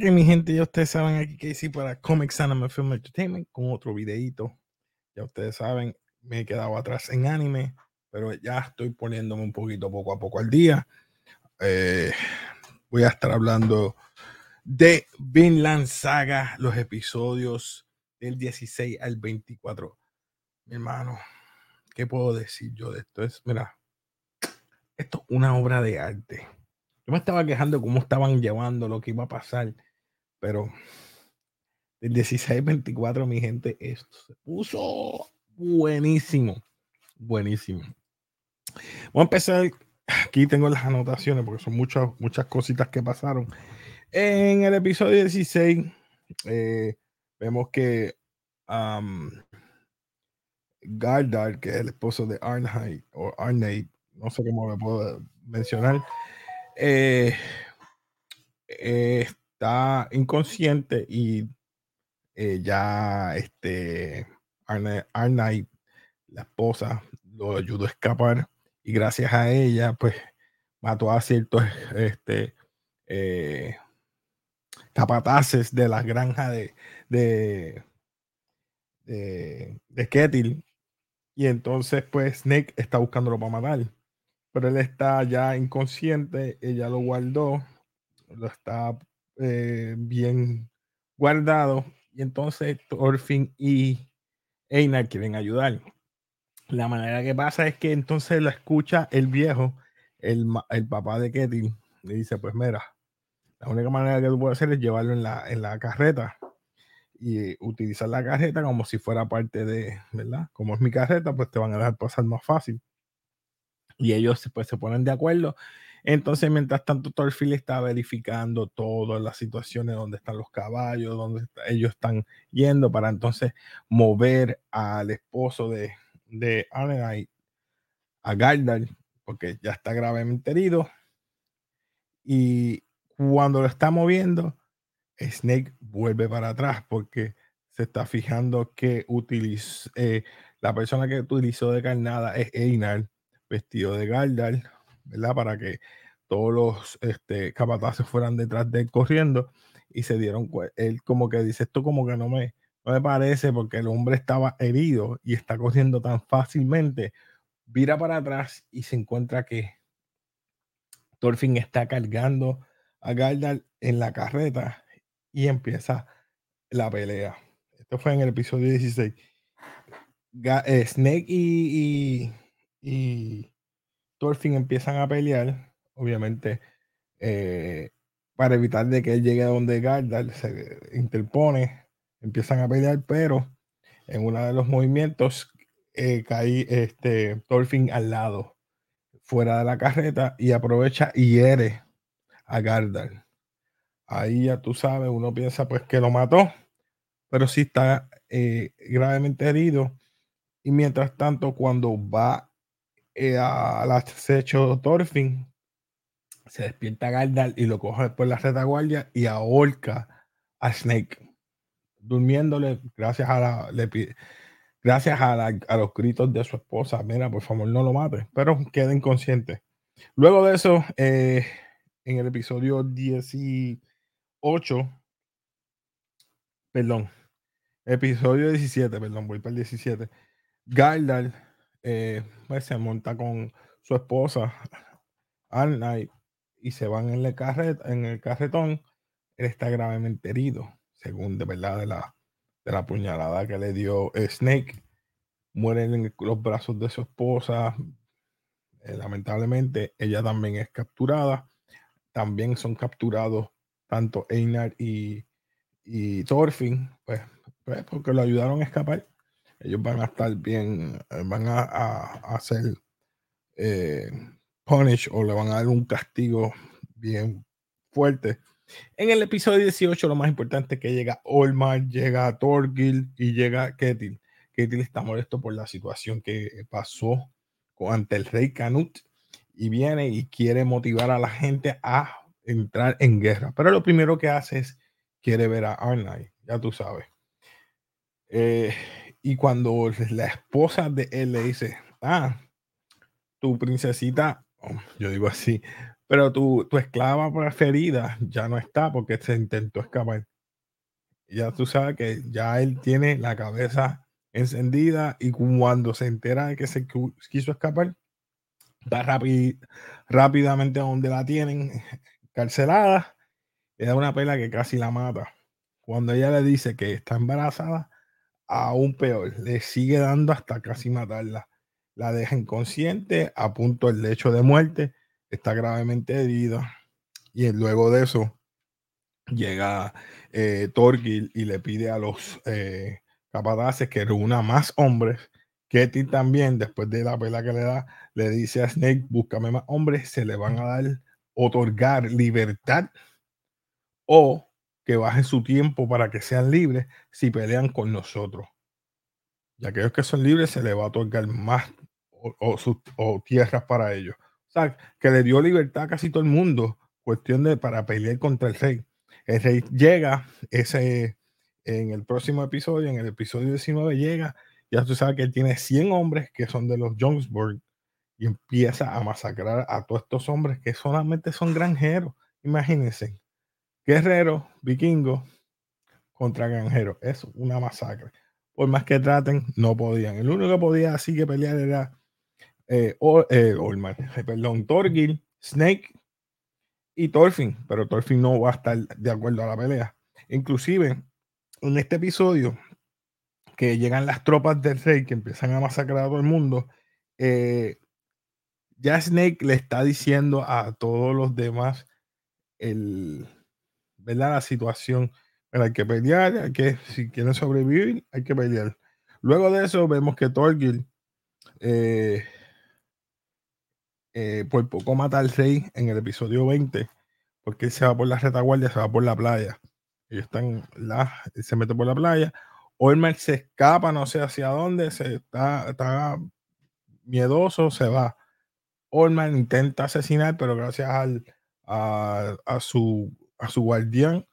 Que mi gente, ya ustedes saben aquí que sí para Comics Anime Film Entertainment con otro videito. Ya ustedes saben, me he quedado atrás en anime, pero ya estoy poniéndome un poquito poco a poco al día. Eh, voy a estar hablando de Vinland Saga, los episodios del 16 al 24. Mi hermano, ¿qué puedo decir yo de esto? Es, mira, esto es una obra de arte. Yo me estaba quejando de cómo estaban llevando lo que iba a pasar, pero el 16 al 24, mi gente, esto se puso buenísimo. Buenísimo. Voy a empezar. Aquí tengo las anotaciones porque son muchas, muchas cositas que pasaron. En el episodio 16, eh, vemos que um, que es el esposo de Arnheit, o Arnheit, no sé cómo me puedo mencionar, eh, está inconsciente y eh, ya este Arnheit, la esposa, lo ayudó a escapar y gracias a ella, pues mató a ciertos este, eh, capataces de la granja de, de, de. Y entonces, pues, Snake está buscándolo para matar. Pero él está ya inconsciente, ella lo guardó, lo está eh, bien guardado. Y entonces Thorfinn y Einar quieren ayudar. La manera que pasa es que entonces lo escucha el viejo, el, papá de Ketil, le dice, pues mira, la única manera que tú puedes hacer es llevarlo en la, en la carreta y utilizar la carreta como si fuera parte de, ¿verdad? Como es mi carreta, pues te van a dejar pasar más fácil. Y ellos pues se ponen de acuerdo. Entonces, mientras tanto, Thorfield está verificando todas las situaciones donde están los caballos, donde ellos están yendo para entonces mover al esposo de, de a Gardar, porque ya está gravemente herido. Y cuando lo está moviendo, Snake vuelve para atrás porque se está fijando que eh, la persona que utilizó de carnada es Einar, vestido de Galdar, ¿verdad? Para que todos los este, capataces fueran detrás de él corriendo y se dieron él como que dice esto como que no me, no me parece porque el hombre estaba herido y está corriendo tan fácilmente, vira para atrás y se encuentra que Thorfinn está cargando a Galdar en la carreta y empieza la pelea. Esto fue en el episodio 16. Eh, Snake y, Thorfinn empiezan a pelear, obviamente, eh, para evitar de que él llegue a donde Galdar se interpone, empiezan a pelear, pero en uno de los movimientos eh, cae este Thorfinn al lado, fuera de la carreta, y aprovecha y hiere a Gardar. Ahí ya tú sabes, uno piensa pues que lo mató, pero sí está eh, gravemente herido. Y mientras tanto, cuando va eh, al acecho Thorfinn, se despierta Gardar y lo coge por la retaguardia y ahorca a Snake, durmiéndole gracias a la, gracias a, los gritos de su esposa, mira, por favor no lo mate, pero queda inconsciente. Luego de eso, eh, en el episodio 18, perdón, episodio 17, perdón, voy para el 17. Galdar eh, pues, se monta con su esposa, Arnay, y se van en el, carret, en el carretón. Él está gravemente herido, según de verdad de la, de la puñalada que le dio Snake. Mueren en los brazos de su esposa. Eh, lamentablemente, ella también es capturada también son capturados tanto Einar y, y Thorfinn, pues, pues, porque lo ayudaron a escapar. Ellos van a estar bien, eh, van a, hacer eh, punish o le van a dar un castigo bien fuerte. En el episodio 18, lo más importante es que llega Olmar, llega Thorgil y llega Ketil. Ketil está molesto por la situación que pasó ante el rey Canut y viene y quiere motivar a la gente a entrar en guerra. Pero lo primero que hace es quiere ver a Arnay, ya tú sabes. Eh, y cuando la esposa de él le dice, ah, tu princesita, oh, yo digo así, Pero tu, tu esclava preferida ya no está porque se intentó escapar. Ya tú sabes que ya él tiene la cabeza encendida y cuando se entera de que se quiso escapar, va rápidamente a donde la tienen carcelada, le da una pela que casi la mata. Cuando ella le dice que está embarazada, aún peor, le sigue dando hasta casi matarla. La deja inconsciente, a punto del lecho de muerte, está gravemente herida. Y luego de eso, llega eh, Torgil y le pide a los eh, capataces que reúna más hombres. Ketty también, después de la pela que le da, le dice a Snake, búscame más hombres, se le van a dar, otorgar libertad o que bajen su tiempo para que sean libres si pelean con nosotros. Y aquellos que son libres se les va a otorgar más o, tierras para ellos. O sea, que le dio libertad a casi todo el mundo, cuestión de para pelear contra el rey. El rey llega, ese en el próximo episodio, en el episodio 19, llega, ya tú sabes que él tiene 100 hombres que son de los Jonesburg y empieza a masacrar a todos estos hombres que solamente son granjeros. Imagínense, guerreros, vikingos contra granjeros. Es una masacre. Por más que traten, no podían. El único que podía así que pelear era eh, eh, eh perdón, Torgil, Snake y Thorfinn, pero Thorfinn no va a estar de acuerdo a la pelea. Inclusive, en este episodio, que llegan las tropas del rey que empiezan a masacrar a todo el mundo, eh, ya Snake le está diciendo a todos los demás el, ¿verdad? la situación. hay que pelear, hay que, si quieren sobrevivir, hay que pelear. Luego de eso vemos que Torgil eh, eh, por poco mata al rey en el episodio 20, porque él se va por la retaguardia, se va por la playa. Ellos están, la, él se mete por la playa. Olmer se escapa, no sé hacia dónde, se está, está miedoso, se va. Olmer intenta asesinar, pero gracias a, su, a su guardián,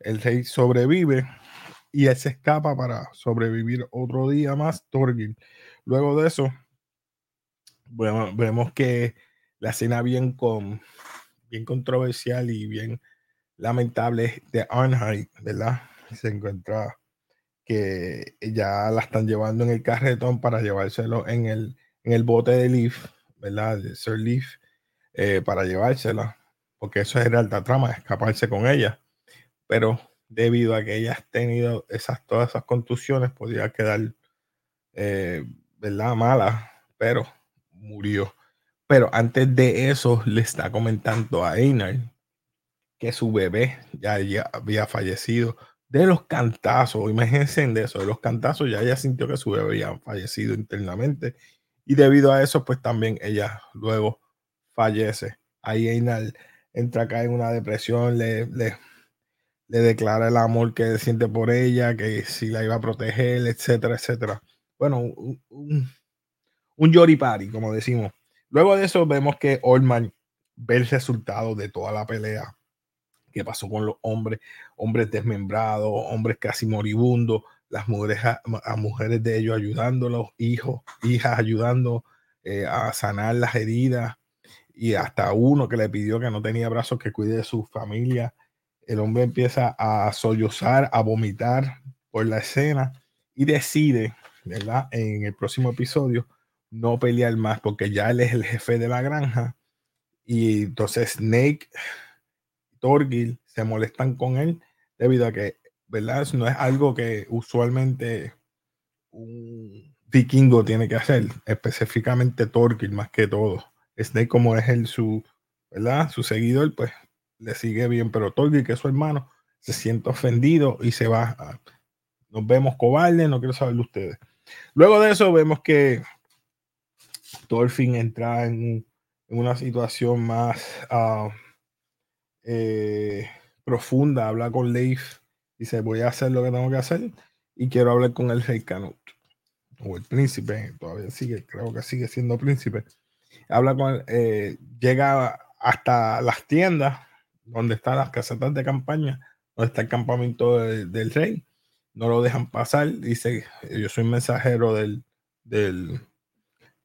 el rey sobrevive y él se escapa para sobrevivir otro día más, Torgil. Luego de eso, bueno, vemos que la escena bien, con, bien controversial y bien lamentable de Arnheit, ¿verdad? Se encuentra que ya la están llevando en el carretón para llevárselo en el, en el bote de Leaf, ¿verdad? De Sir Leaf, eh, para llevársela, porque eso era la trama, escaparse con ella. Pero debido a que ella ha tenido esas, todas esas contusiones, podía quedar, eh, ¿verdad? Mala, pero murió. Pero antes de eso, le está comentando a Einar que su bebé ya, había fallecido de los cantazos. Imagínense de eso, de los cantazos, ya ella sintió que su bebé había fallecido internamente. Y debido a eso, pues también ella luego fallece. Ahí Einar entra acá en una depresión, le, le, declara el amor que siente por ella, que si la iba a proteger, etcétera, etcétera. Bueno, un, un, un como decimos. Luego de eso vemos que Oldman ve el resultado de toda la pelea que pasó con los hombres, hombres desmembrados, hombres casi moribundos, las mujeres a, mujeres de ellos ayudándolos, hijos, hijas ayudando eh, a sanar las heridas y hasta uno que le pidió que no tenía brazos que cuide de su familia. El hombre empieza a sollozar, a vomitar por la escena y decide, ¿verdad? En el próximo episodio no pelear más porque ya él es el jefe de la granja y entonces Snake, Torgil se molestan con él debido a que, ¿verdad? no es algo que usualmente un vikingo tiene que hacer, específicamente Torgil más que todo. Snake como es el su, ¿verdad? Su seguidor, pues le sigue bien, pero Torgil, que es su hermano, se siente ofendido y se va. nos vemos cobardes, no quiero saber de ustedes. Luego de eso vemos que Thorfinn entra en, una situación más uh, eh, profunda, habla con Leif, dice voy a hacer lo que tengo que hacer y quiero hablar con el rey Canut o el príncipe, todavía sigue, creo que sigue siendo príncipe. Habla con, eh, llega hasta las tiendas donde están las casetas de campaña, donde está el campamento del rey. No lo dejan pasar. Dice, yo soy mensajero del, del,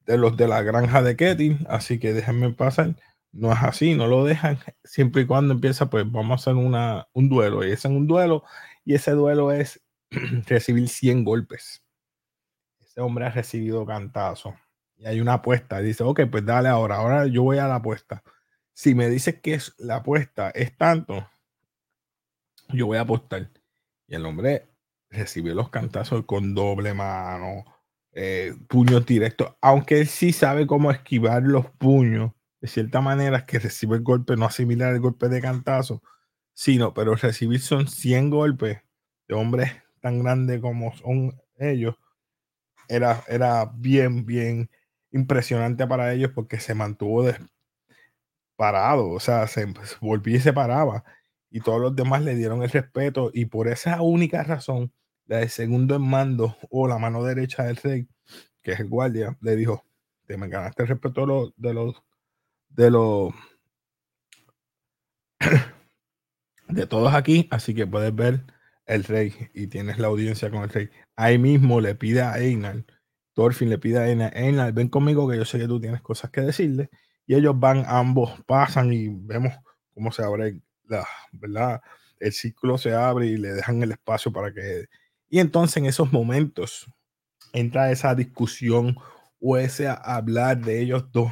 de los de la granja de Ketty, así que déjenme pasar. no es así, no lo dejan siempre y cuando empieza, pues vamos a hacer una, un duelo. Y es un duelo, y ese duelo es recibir 100 golpes. Ese hombre ha recibido cantazo. Y hay una apuesta. dice, ok, pues dale ahora. Ahora yo voy a la apuesta. Si me dices que es, la apuesta es tanto, yo voy a apostar. Y el hombre recibió los cantazos con doble mano, eh, puños directos, aunque él sí sabe cómo esquivar los puños, de cierta manera que recibe el golpe, no asimilar el golpe de cantazo, sino, pero recibir son 100 golpes de hombres tan grandes como son ellos, era, era bien, bien impresionante para ellos porque se mantuvo parado, o sea, se volvía y se paraba y todos los demás le dieron el respeto y por esa única razón, la del segundo en mando o la mano derecha del rey, que es el guardia, le dijo, te me ganaste el respeto de los, de los, de de todos aquí, así que puedes ver el rey y tienes la audiencia con el rey. Ahí mismo le pide a Einar, Thorfinn le pide a Einar, ven conmigo que yo sé que tú tienes cosas que decirle. Y ellos van, ambos pasan y vemos cómo se abre ¿verdad? El ciclo se abre y le dejan el espacio para que... Y entonces en esos momentos entra esa discusión o ese hablar de ellos dos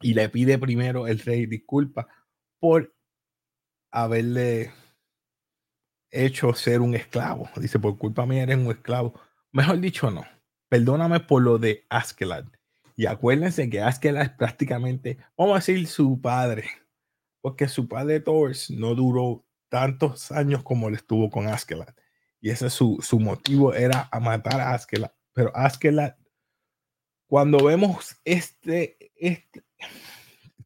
y le pide primero el rey disculpa por haberle hecho ser un esclavo. Dice, por culpa mía eres un esclavo. Mejor dicho, no. Perdóname por lo de Askelad. Y acuérdense que Askelad es prácticamente, vamos a decir, su padre porque su padre Thors no duró tantos años como él estuvo con Askeladd. Y ese su, su motivo era a matar a Askeladd. Pero Askeladd, cuando vemos este, este,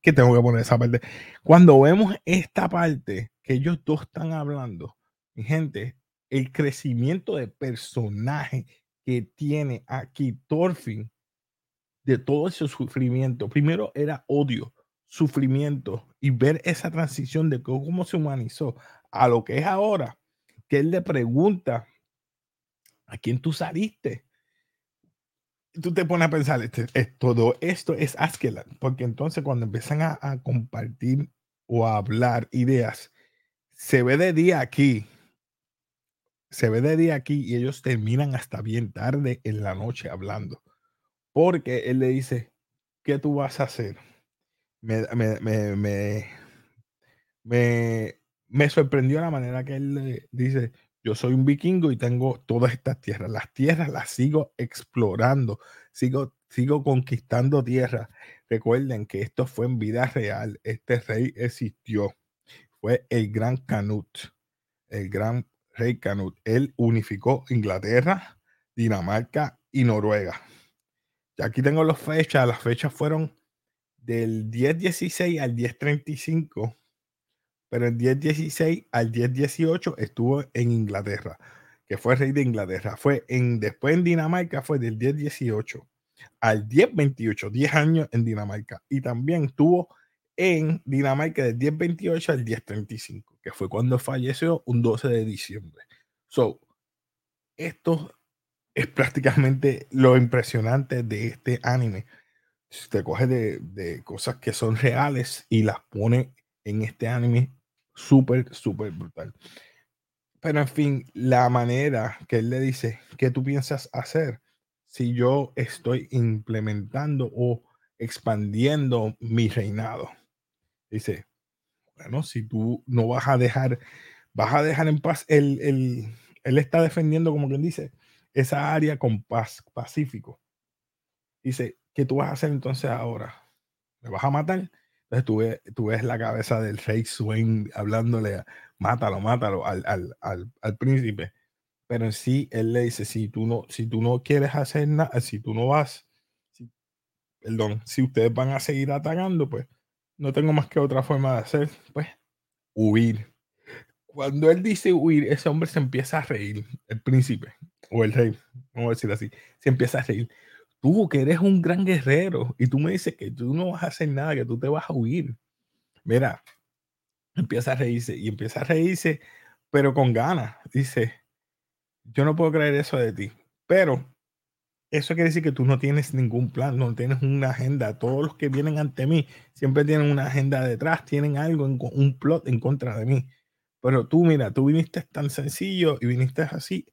que tengo que poner esa parte, cuando vemos esta parte que ellos dos están hablando, gente, el crecimiento de personaje que tiene aquí Thorfinn de todo ese sufrimiento, primero era odio, sufrimiento y ver esa transición de cómo se humanizó a lo que es ahora, que él le pregunta a quién tú saliste. Tú te pones a pensar, este, todo esto es Askelan, porque entonces cuando empiezan a compartir o a hablar ideas, se ve de día aquí, se ve de día aquí y ellos terminan hasta bien tarde en la noche hablando, porque él le dice, ¿qué tú vas a hacer? me, me, me, me, sorprendió la manera que él dice, yo soy un vikingo y tengo todas estas tierras. Las tierras las sigo explorando, sigo, sigo conquistando tierras. Recuerden que esto fue en vida real. Este rey existió. Fue el gran Canut, el gran rey Canut. Él unificó Inglaterra, Dinamarca y Noruega. Y aquí tengo las fechas. Las fechas fueron del 10-16 al 10-35, pero el 10-16 al 10-18 estuvo en Inglaterra, que fue rey de Inglaterra. Fue en, después en Dinamarca fue del 10-18 al 10-28, 10 años en Dinamarca. Y también estuvo en Dinamarca del 10-28 al 10-35, que fue cuando falleció un 12 de diciembre. So, esto es prácticamente lo impresionante de este anime te coge de, cosas que son reales y las pone en este anime súper, súper brutal. Pero en fin, la manera que él le dice, ¿qué tú piensas hacer si yo estoy implementando o expandiendo mi reinado? Dice, bueno, si tú no vas a dejar, vas a dejar en paz, el, él está defendiendo, como quien dice, esa área con paz, pacífico. Dice, ¿qué tú vas a hacer entonces ahora? ¿Me vas a matar? Entonces tú ves, la cabeza del rey Swain hablándole, mátalo, mátalo al, al, príncipe. Pero en sí, él le dice, si tú no, si tú no quieres hacer nada, si tú no vas, perdón, si ustedes van a seguir atacando, pues no tengo más que otra forma de hacer, pues huir. Cuando él dice huir, ese hombre se empieza a reír, el príncipe o el rey, vamos a decir así, se empieza a reír tú que eres un gran guerrero y tú me dices que tú no vas a hacer nada, que tú te vas a huir. Mira, empieza a reírse y empieza a reírse, pero con ganas. Dice, yo no puedo creer eso de ti, pero eso quiere decir que tú no tienes ningún plan, no tienes una agenda. Todos los que vienen ante mí siempre tienen una agenda detrás, tienen algo, en, un plot en contra de mí. Pero tú, mira, tú viniste tan sencillo y viniste así,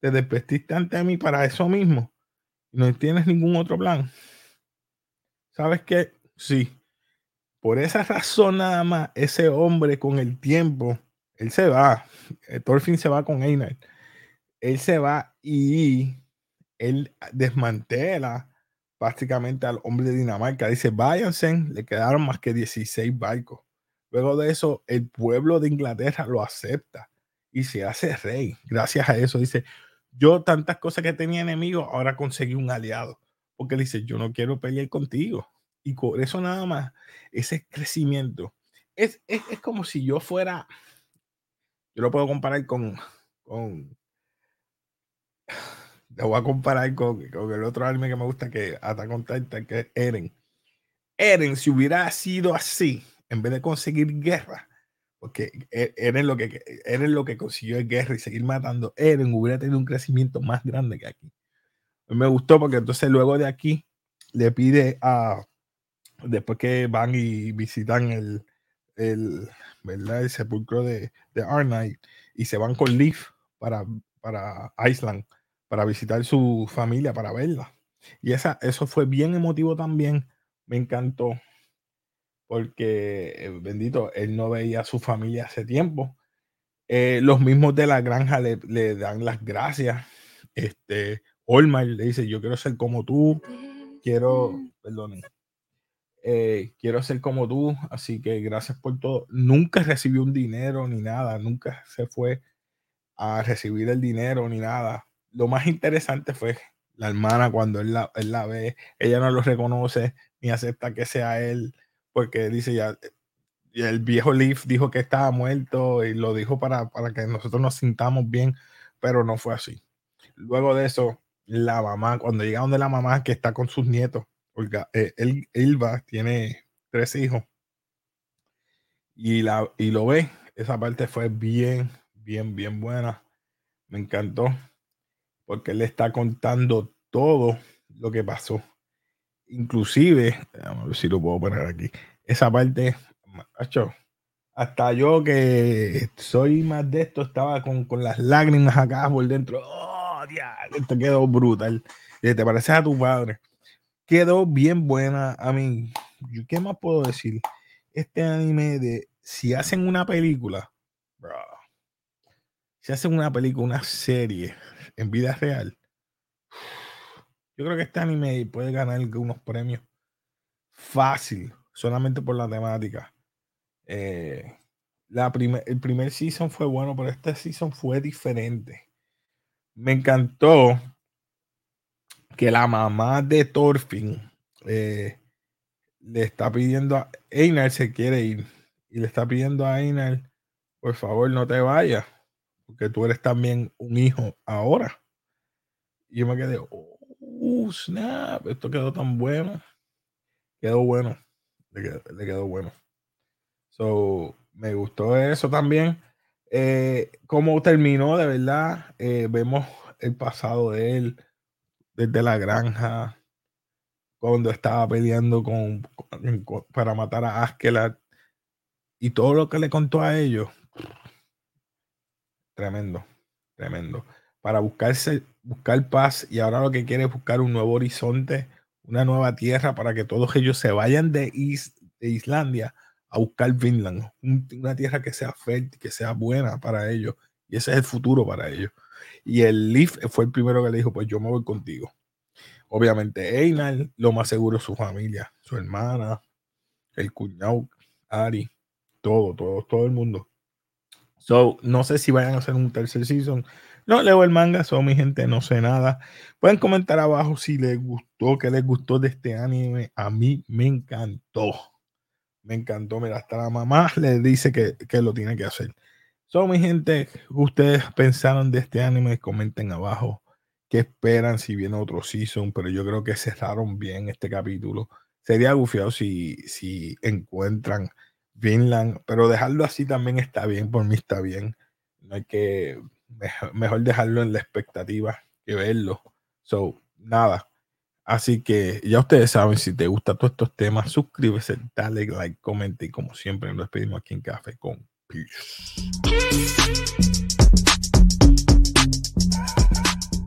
te despestiste ante mí para eso mismo. No tienes ningún otro plan. ¿Sabes qué? Sí. Por esa razón nada más, ese hombre con el tiempo, él se va. Eh, Thorfinn se va con Einar. Él se va y él desmantela prácticamente al hombre de Dinamarca. Dice, váyanse, le quedaron más que 16 barcos. Luego de eso, el pueblo de Inglaterra lo acepta y se hace rey. Gracias a eso, dice, yo tantas cosas que tenía enemigos, ahora conseguí un aliado. Porque dice, yo no quiero pelear contigo. Y por eso nada más, ese crecimiento. Es, es, es como si yo fuera, yo lo puedo comparar con, con te voy a comparar con, el otro anime que me gusta que hasta on que es Eren. Eren, si hubiera sido así, en vez de conseguir guerra, porque e, Eren lo que, Eren lo que consiguió es guerra y seguir matando, Eren hubiera tenido un crecimiento más grande que aquí. Me gustó porque entonces luego de aquí le pide a, después que van y visitan el, el, ¿verdad? el sepulcro de, de Arnite y se van con Leaf para, para Iceland para visitar su familia, para verla. Y esa, eso fue bien emotivo también. Me encantó. Porque, eh, bendito, él no veía a su familia hace tiempo. Eh, los mismos de la granja le, le dan las gracias. Este, Olmar le dice, yo quiero ser como tú. Quiero, perdón, eh, quiero ser como tú, así que gracias por todo. Nunca recibió un dinero ni nada, nunca se fue a recibir el dinero ni nada lo más interesante fue la hermana cuando él la, la, ve, ella no lo reconoce ni acepta que sea él, porque dice ya, el viejo Leaf dijo que estaba muerto y lo dijo para, para que nosotros nos sintamos bien, pero no fue así. Luego de eso, la mamá, cuando llega donde la mamá que está con sus nietos, porque eh, él, Ilva tiene tres hijos y, la, y lo ve, esa parte fue bien, bien, bien buena. Me encantó porque él está contando todo lo que pasó. Inclusive, a ver si lo puedo poner aquí, esa parte, hasta yo que soy más de esto, estaba con, las lágrimas acá por dentro. Oh, esto quedó brutal. Te pareces a tu padre. Quedó bien buena. A mí, ¿qué más puedo decir? Este anime de si hacen una película, si hacen una película, una serie en vida real, yo creo que este anime puede ganar unos premios fácil, solamente por la temática. Eh, la el primer season fue bueno, pero este season fue diferente. Me encantó que la mamá de Thorfinn eh, le está pidiendo a Einar se quiere ir y le está pidiendo a Einar por favor no te vayas porque tú eres también un hijo ahora. Y yo me quedé, oh, snap, esto quedó tan bueno. Quedó bueno. Le quedó, bueno. So, me gustó eso también. Eh, cómo terminó, de verdad. Eh, vemos el pasado de él desde la granja, cuando estaba peleando con, para matar a Askelat y todo lo que le contó a ellos Tremendo, tremendo. Para buscarse, buscar paz y ahora lo que quiere es buscar un nuevo horizonte, una nueva tierra para que todos ellos se vayan de, de Islandia a buscar Finland, una tierra que sea fértil, que sea buena para ellos. Y ese es el futuro para ellos. Y el Leaf fue el primero que le dijo, pues yo me voy contigo. Obviamente Einar, lo más seguro su familia, su hermana, el cuñado, Ari, todo, todo, todo el mundo. So, no sé si vayan a hacer un tercer season. No leo el manga, son mi gente, no sé nada. Pueden comentar abajo si les gustó, qué les gustó de este anime. A mí me encantó. Me encantó. Mira, hasta la mamá le dice que, que lo tiene que hacer. So, mi gente, ustedes pensaron de este anime, comenten abajo qué esperan si viene otro season, pero yo creo que cerraron bien este capítulo. Sería gufiado si, si encuentran Vinland, pero dejarlo así también está bien, por mí está bien. No hay que, mejor, dejarlo en la expectativa que verlo. So, nada, Así que ya ustedes saben, si te gustan todos estos temas, suscríbete, dale like, comenta y como siempre nos despedimos aquí en Café con Peace.